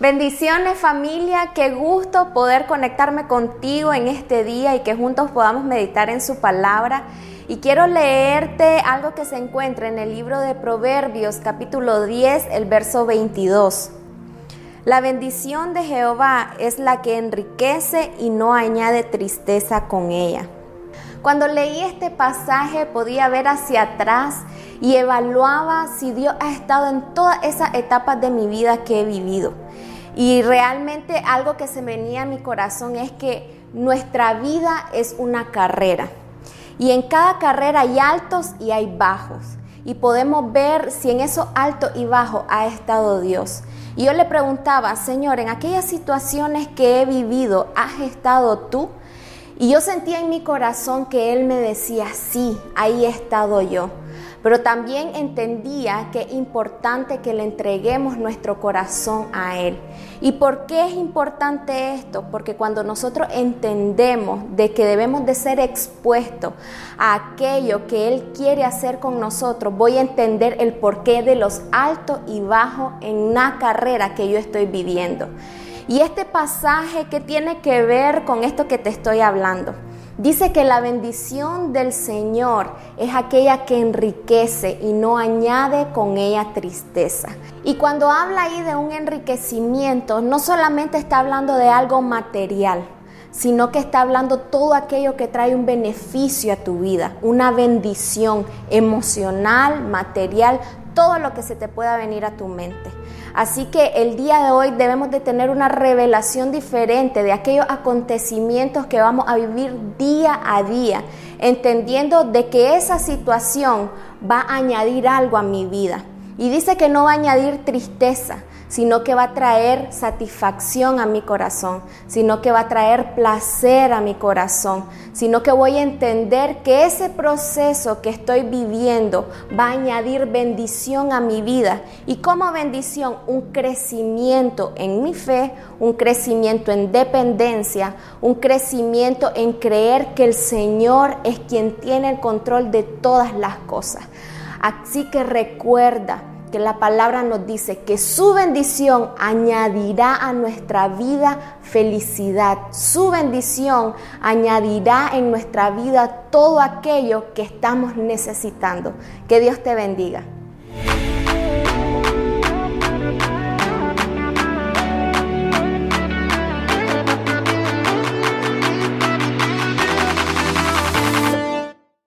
Bendiciones familia, qué gusto poder conectarme contigo en este día y que juntos podamos meditar en su palabra. Y quiero leerte algo que se encuentra en el libro de Proverbios capítulo 10, el verso 22. La bendición de Jehová es la que enriquece y no añade tristeza con ella. Cuando leí este pasaje podía ver hacia atrás y evaluaba si Dios ha estado en todas esas etapas de mi vida que he vivido. Y realmente algo que se venía a mi corazón es que nuestra vida es una carrera. Y en cada carrera hay altos y hay bajos. Y podemos ver si en esos altos y bajos ha estado Dios. Y yo le preguntaba, Señor, en aquellas situaciones que he vivido, ¿has estado tú? Y yo sentía en mi corazón que Él me decía, sí, ahí he estado yo pero también entendía que es importante que le entreguemos nuestro corazón a Él. ¿Y por qué es importante esto? Porque cuando nosotros entendemos de que debemos de ser expuestos a aquello que Él quiere hacer con nosotros, voy a entender el porqué de los altos y bajos en una carrera que yo estoy viviendo. Y este pasaje que tiene que ver con esto que te estoy hablando. Dice que la bendición del Señor es aquella que enriquece y no añade con ella tristeza. Y cuando habla ahí de un enriquecimiento, no solamente está hablando de algo material, sino que está hablando todo aquello que trae un beneficio a tu vida, una bendición emocional, material, todo lo que se te pueda venir a tu mente. Así que el día de hoy debemos de tener una revelación diferente de aquellos acontecimientos que vamos a vivir día a día, entendiendo de que esa situación va a añadir algo a mi vida. Y dice que no va a añadir tristeza, sino que va a traer satisfacción a mi corazón, sino que va a traer placer a mi corazón, sino que voy a entender que ese proceso que estoy viviendo va a añadir bendición a mi vida. Y como bendición, un crecimiento en mi fe, un crecimiento en dependencia, un crecimiento en creer que el Señor es quien tiene el control de todas las cosas. Así que recuerda, que la palabra nos dice que su bendición añadirá a nuestra vida felicidad. Su bendición añadirá en nuestra vida todo aquello que estamos necesitando. Que Dios te bendiga.